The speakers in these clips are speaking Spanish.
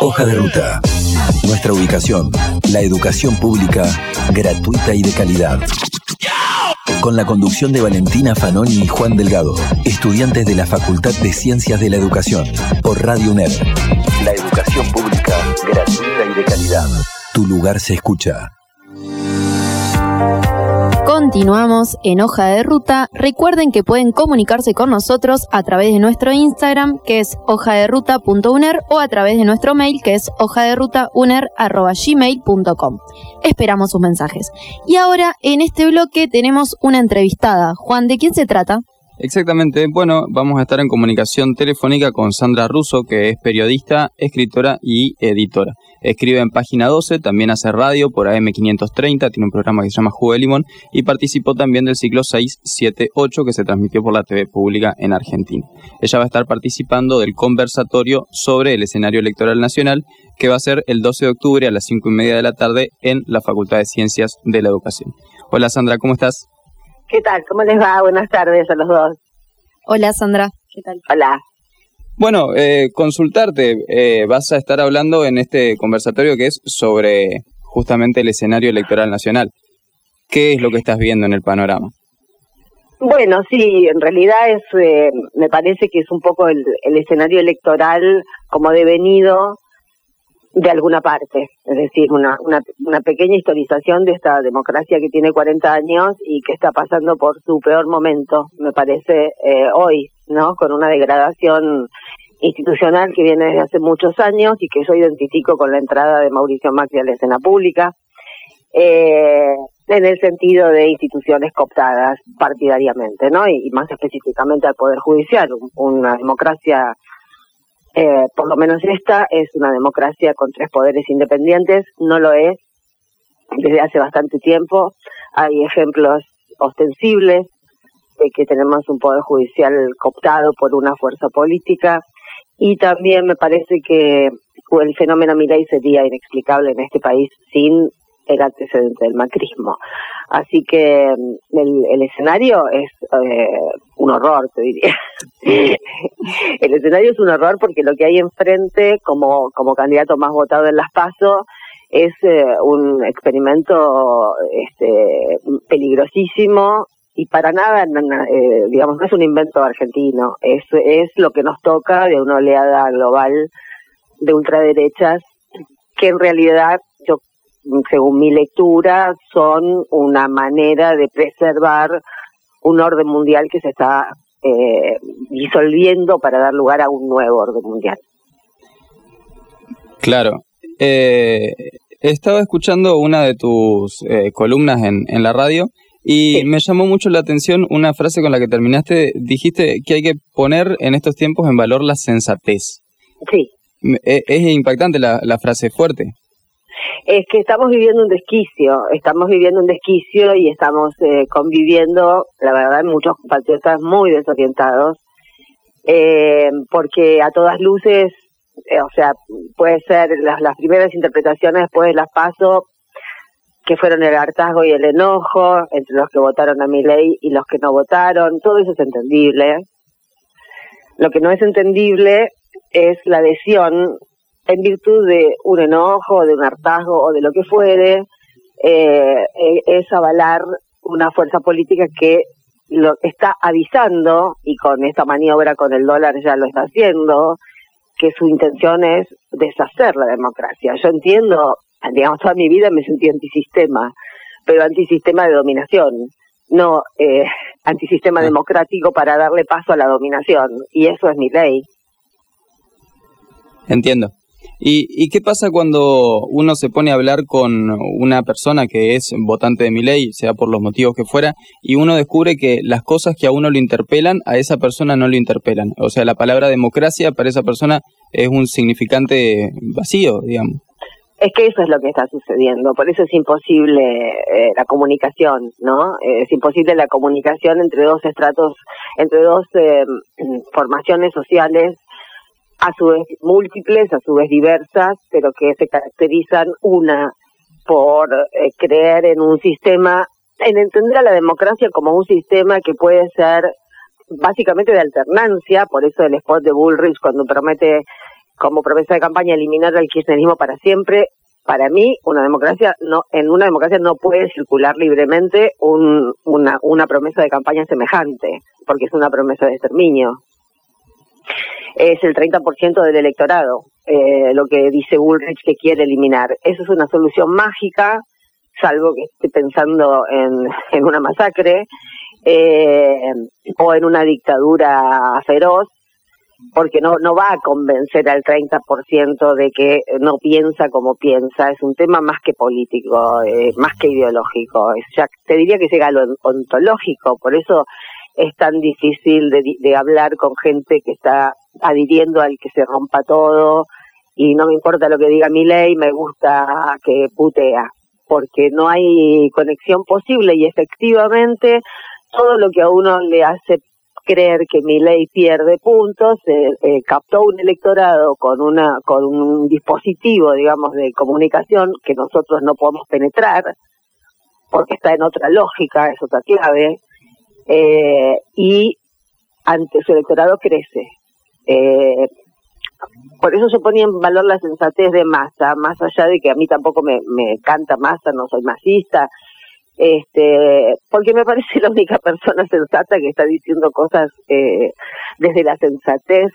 Hoja de ruta. Nuestra ubicación, la educación pública gratuita y de calidad. Con la conducción de Valentina Fanoni y Juan Delgado, estudiantes de la Facultad de Ciencias de la Educación, por Radio UNED. La educación pública gratuita y de calidad. Tu lugar se escucha. Continuamos en Hoja de Ruta. Recuerden que pueden comunicarse con nosotros a través de nuestro Instagram, que es hojaderuta.uner, o a través de nuestro mail, que es hojaderutauner.gmail.com. Esperamos sus mensajes. Y ahora, en este bloque, tenemos una entrevistada. Juan, ¿de quién se trata? Exactamente, bueno, vamos a estar en comunicación telefónica con Sandra Russo, que es periodista, escritora y editora. Escribe en Página 12, también hace radio por AM530, tiene un programa que se llama Jugo de Limón y participó también del ciclo 678 que se transmitió por la TV pública en Argentina. Ella va a estar participando del conversatorio sobre el escenario electoral nacional que va a ser el 12 de octubre a las 5 y media de la tarde en la Facultad de Ciencias de la Educación. Hola Sandra, ¿cómo estás? ¿Qué tal? ¿Cómo les va? Buenas tardes a los dos. Hola Sandra, ¿qué tal? Hola. Bueno, eh, consultarte, eh, vas a estar hablando en este conversatorio que es sobre justamente el escenario electoral nacional. ¿Qué es lo que estás viendo en el panorama? Bueno, sí, en realidad es, eh, me parece que es un poco el, el escenario electoral como devenido de alguna parte, es decir, una, una, una, pequeña historización de esta democracia que tiene 40 años y que está pasando por su peor momento, me parece, eh, hoy, ¿no? Con una degradación institucional que viene desde hace muchos años y que yo identifico con la entrada de Mauricio Macri a la escena pública, eh, en el sentido de instituciones cooptadas partidariamente, ¿no? Y, y más específicamente al Poder Judicial, una democracia eh, por lo menos esta es una democracia con tres poderes independientes, no lo es desde hace bastante tiempo. Hay ejemplos ostensibles de que tenemos un poder judicial cooptado por una fuerza política y también me parece que el fenómeno Milei sería inexplicable en este país sin el antecedente del macrismo. Así que mm, el, el escenario es eh, un horror, te diría. el escenario es un horror porque lo que hay enfrente como, como candidato más votado en las PASO es eh, un experimento este, peligrosísimo y para nada, eh, digamos, no es un invento argentino, es, es lo que nos toca de una oleada global de ultraderechas que en realidad según mi lectura, son una manera de preservar un orden mundial que se está eh, disolviendo para dar lugar a un nuevo orden mundial. Claro. Eh, estaba escuchando una de tus eh, columnas en, en, la radio y me llamó mucho la atención una frase con la que terminaste. Dijiste que hay que poner en estos tiempos en valor la sensatez. Sí. Es, es impactante la, la frase, fuerte es que estamos viviendo un desquicio, estamos viviendo un desquicio y estamos eh, conviviendo, la verdad, muchos compatriotas muy desorientados, eh, porque a todas luces, eh, o sea, puede ser las, las primeras interpretaciones después de las paso, que fueron el hartazgo y el enojo entre los que votaron a mi ley y los que no votaron, todo eso es entendible. Lo que no es entendible es la adhesión en virtud de un enojo, de un hartazgo o de lo que fuere, eh, eh, es avalar una fuerza política que lo está avisando, y con esta maniobra con el dólar ya lo está haciendo, que su intención es deshacer la democracia. Yo entiendo, digamos, toda mi vida me sentí antisistema, pero antisistema de dominación, no eh, antisistema ah. democrático para darle paso a la dominación, y eso es mi ley. Entiendo. ¿Y, ¿Y, qué pasa cuando uno se pone a hablar con una persona que es votante de mi ley, sea por los motivos que fuera, y uno descubre que las cosas que a uno lo interpelan, a esa persona no lo interpelan? O sea, la palabra democracia para esa persona es un significante vacío, digamos. Es que eso es lo que está sucediendo, por eso es imposible eh, la comunicación, ¿no? Es imposible la comunicación entre dos estratos, entre dos eh, formaciones sociales a su vez múltiples, a su vez diversas, pero que se caracterizan una por eh, creer en un sistema, en entender a la democracia como un sistema que puede ser básicamente de alternancia, por eso el spot de Bullrich cuando promete como promesa de campaña eliminar al kirchnerismo para siempre. Para mí, una democracia no, en una democracia no puede circular libremente un, una, una promesa de campaña semejante, porque es una promesa de exterminio. Es el 30% del electorado, eh, lo que dice Bullrich que quiere eliminar. Eso es una solución mágica, salvo que esté pensando en, en una masacre eh, o en una dictadura feroz, porque no, no va a convencer al 30% de que no piensa como piensa. Es un tema más que político, eh, más que ideológico. Es, ya, te diría que llega a lo ontológico, por eso es tan difícil de, de hablar con gente que está adhiriendo al que se rompa todo y no me importa lo que diga mi ley, me gusta que putea, porque no hay conexión posible y efectivamente todo lo que a uno le hace creer que mi ley pierde puntos, eh, eh, captó un electorado con una con un dispositivo, digamos, de comunicación que nosotros no podemos penetrar, porque está en otra lógica, es otra clave, eh, y ante su electorado crece. Eh, por eso yo ponía en valor la sensatez de Massa, más allá de que a mí tampoco me, me canta Massa, no soy masista, este, porque me parece la única persona sensata que está diciendo cosas eh, desde la sensatez.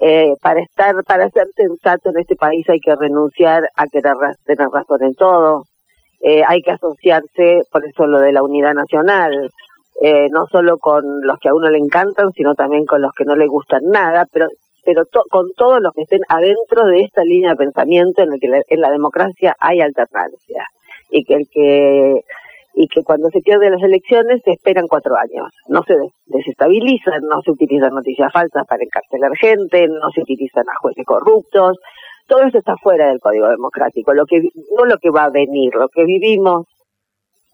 Eh, para estar, para ser sensato en este país hay que renunciar a querer tener razón en todo. Eh, hay que asociarse, por eso lo de la unidad nacional, eh, no solo con los que a uno le encantan, sino también con los que no le gustan nada, pero pero con todos los que estén adentro de esta línea de pensamiento en el que en la democracia hay alternancia y que el que y que cuando se pierden las elecciones se esperan cuatro años. No se desestabilizan, no se utilizan noticias falsas para encarcelar gente, no se utilizan a jueces corruptos. Todo eso está fuera del Código Democrático, lo que no lo que va a venir, lo que vivimos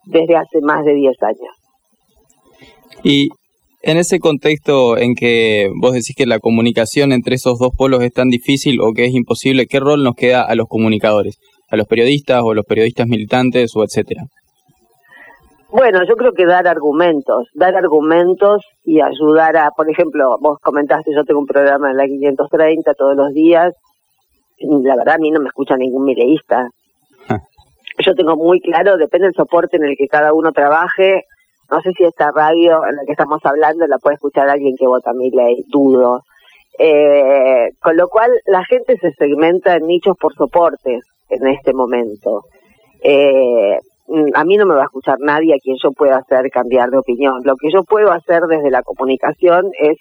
desde hace más de diez años. Y en ese contexto en que vos decís que la comunicación entre esos dos polos es tan difícil o que es imposible, ¿qué rol nos queda a los comunicadores? ¿A los periodistas o los periodistas militantes o etcétera? Bueno, yo creo que dar argumentos, dar argumentos y ayudar a, por ejemplo, vos comentaste, yo tengo un programa en la 530 todos los días, la verdad a mí no me escucha ningún mileísta. yo tengo muy claro, depende del soporte en el que cada uno trabaje, no sé si esta radio en la que estamos hablando la puede escuchar alguien que vota mi ley, dudo. Eh, con lo cual la gente se segmenta en nichos por soportes en este momento. Eh, a mí no me va a escuchar nadie a quien yo pueda hacer cambiar de opinión. Lo que yo puedo hacer desde la comunicación es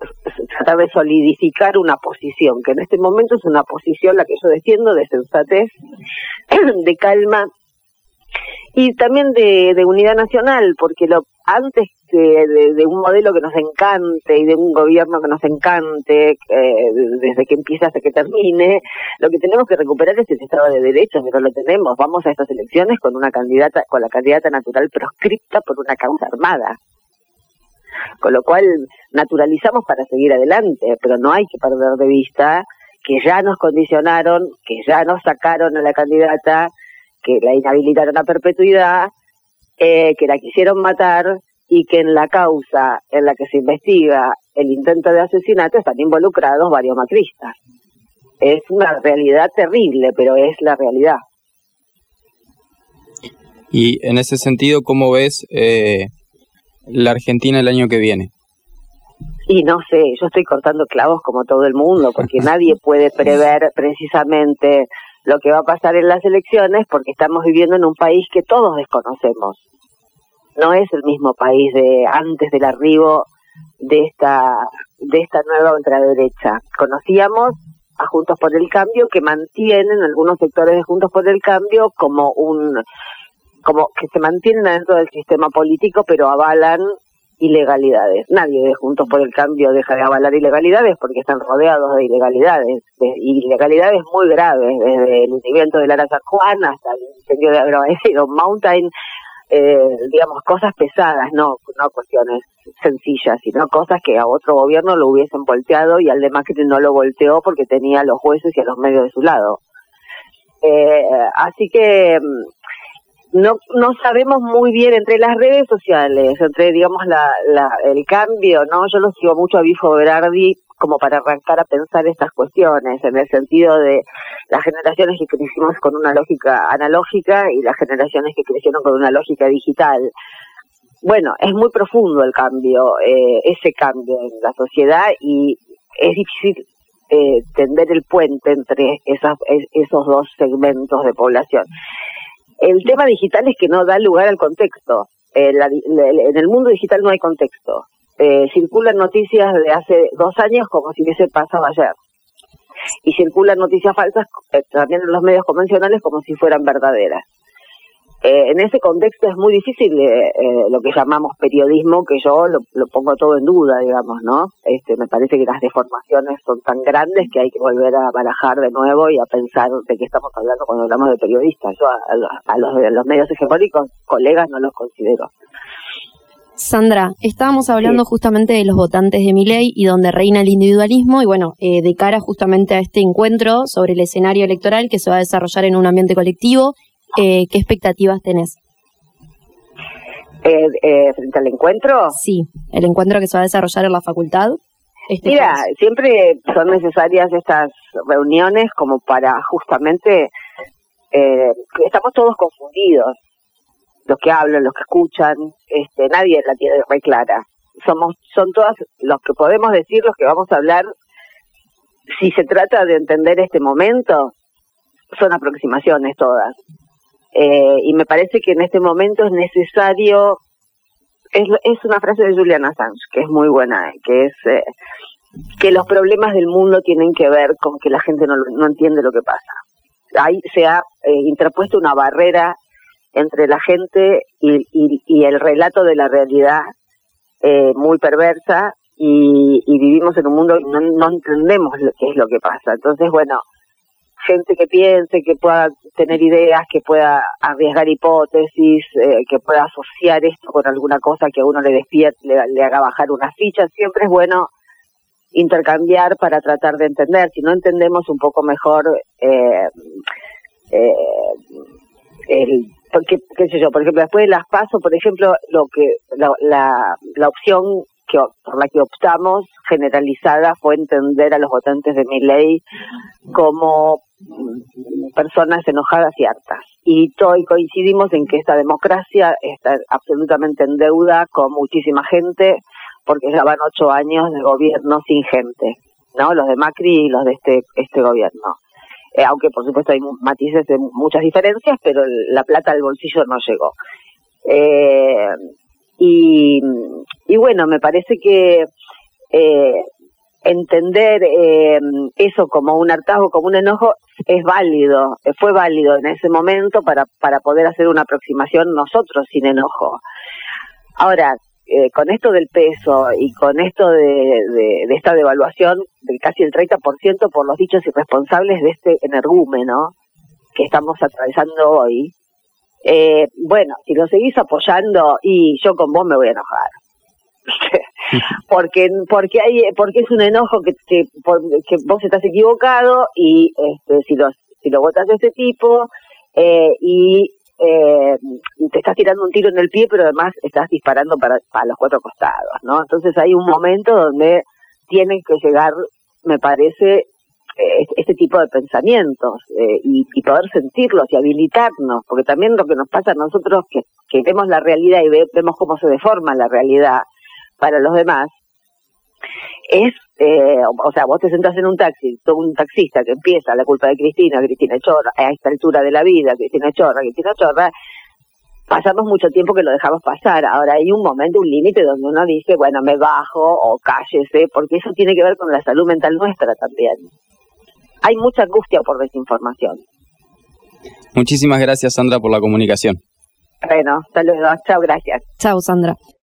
tratar de solidificar una posición, que en este momento es una posición la que yo defiendo de sensatez, de calma y también de, de unidad nacional, porque lo antes de, de, un modelo que nos encante y de un gobierno que nos encante, desde que empieza hasta que termine, lo que tenemos que recuperar es el Estado de Derecho, que no lo tenemos. Vamos a estas elecciones con una candidata, con la candidata natural proscripta por una causa armada. Con lo cual naturalizamos para seguir adelante, pero no hay que perder de vista que ya nos condicionaron, que ya nos sacaron a la candidata, que la inhabilitaron a perpetuidad, eh, que la quisieron matar y que en la causa en la que se investiga el intento de asesinato están involucrados varios macristas. Es una realidad terrible, pero es la realidad. Y en ese sentido, ¿cómo ves eh, la Argentina el año que viene? Y no sé, yo estoy cortando clavos como todo el mundo, porque nadie puede prever precisamente lo que va a pasar en las elecciones porque estamos viviendo en un país que todos desconocemos. No es el mismo país de antes del arribo de esta de esta nueva ultraderecha. Conocíamos a Juntos por el Cambio que mantienen algunos sectores de Juntos por el Cambio como un como que se mantienen dentro del sistema político pero avalan ilegalidades. Nadie de Juntos por el Cambio deja de avalar ilegalidades porque están rodeados de ilegalidades, de ilegalidades muy graves, desde el hundimiento del Ara San Juan hasta el incendio de Agroaécido Mountain, eh, digamos, cosas pesadas, no, no cuestiones sencillas, sino cosas que a otro gobierno lo hubiesen volteado y al de Macri no lo volteó porque tenía a los jueces y a los medios de su lado. Eh, así que mm, no, no sabemos muy bien entre las redes sociales, entre, digamos, la, la, el cambio, ¿no? Yo lo sigo mucho a Bifo Berardi como para arrancar a pensar estas cuestiones, en el sentido de las generaciones que crecimos con una lógica analógica y las generaciones que crecieron con una lógica digital. Bueno, es muy profundo el cambio, eh, ese cambio en la sociedad y es difícil eh, tender el puente entre esas, esos dos segmentos de población. El tema digital es que no da lugar al contexto. Eh, en el mundo digital no hay contexto. Eh, circulan noticias de hace dos años como si hubiese pasado ayer. Y circulan noticias falsas eh, también en los medios convencionales como si fueran verdaderas. Eh, en ese contexto es muy difícil eh, eh, lo que llamamos periodismo, que yo lo, pongo todo en duda, digamos, ¿no? Este, me parece que las deformaciones son tan grandes que hay que volver a barajar de nuevo y a pensar de qué estamos hablando cuando hablamos de periodistas. Yo a, los, los medios hegemónicos, colegas, no los considero. Sandra, estábamos hablando justamente de los votantes de mi ley y donde reina el individualismo y bueno, de cara justamente a este encuentro sobre el escenario electoral que se va a desarrollar en un ambiente colectivo eh, ¿qué expectativas tenés? Eh, eh, frente al encuentro? Sí, el encuentro que se va a desarrollar en la facultad. Este Mira, siempre son necesarias estas reuniones como para justamente, estamos todos confundidos, los que hablan, los que escuchan, este, nadie la tiene muy clara. Somos, son todas los que podemos decir, los que vamos a hablar. Si se trata de entender este momento, son aproximaciones todas. Eh, y me parece que en este momento es necesario, es, es una frase de Julian Assange, que es muy buena, que es eh, que los problemas del mundo tienen que ver con que la gente no, no entiende lo que pasa. Ahí se ha eh, interpuesto una barrera entre la gente y, y, el relato de la realidad muy perversa y, y, vivimos en un mundo y no, no entendemos lo, qué es lo que pasa. Entonces, bueno, gente que piense, que pueda tener ideas, que pueda arriesgar hipótesis, eh, que pueda asociar esto con alguna cosa que a uno le despierte, le, haga bajar una ficha. Siempre es bueno intercambiar para tratar de entender. Si no entendemos un poco mejor eh, eh, el porque, qué sé yo, por ejemplo, después de las paso, por ejemplo, lo que la, la, la opción por la que optamos generalizada fue entender a los votantes de mi ley como personas enojadas y hartas. Y, coincidimos en que esta democracia está absolutamente en deuda con muchísima gente, porque ya van ocho años de gobierno sin gente, ¿no? Los de Macri y los de este, este gobierno. Eh, aunque por supuesto hay matices de muchas diferencias, pero la plata al bolsillo no llegó. Eh, y, y bueno, me parece que eh, entender eh, eso como un hartazgo, como un enojo, es válido, fue válido en ese momento para, para poder hacer una aproximación nosotros sin enojo. Ahora, eh, con esto del peso y con esto de esta devaluación de casi el 30% por los dichos irresponsables de este energúmeno que estamos atravesando hoy, eh, bueno, si lo seguís apoyando y yo con vos me voy a enojar. porque porque hay porque es un enojo que que, que vos estás equivocado y este, si lo si lo votas de ese tipo eh, y eh, te estás tirando un tiro en el pie pero además estás disparando para, para los cuatro costados no entonces hay un momento donde tienen que llegar me parece eh, este tipo de pensamientos eh, y, poder sentirlos y habilitarnos, porque también lo que nos pasa a nosotros que, que vemos la realidad y vemos cómo se deforma la realidad para los demás, es, eh, o sea, vos te sentás en un taxi, un taxista que empieza la culpa de Cristina, Cristina Chorra, a esta altura de la vida, Cristina Chorra, Cristina Chorra, pasamos mucho tiempo que lo dejamos pasar. Ahora hay un momento, un límite donde uno dice, bueno, me bajo o cállese, porque eso tiene que ver con la salud mental nuestra también hay mucha angustia por desinformación. Muchísimas gracias, Sandra, por la comunicación. Bueno, saludos. Chao, gracias. Chao, Sandra.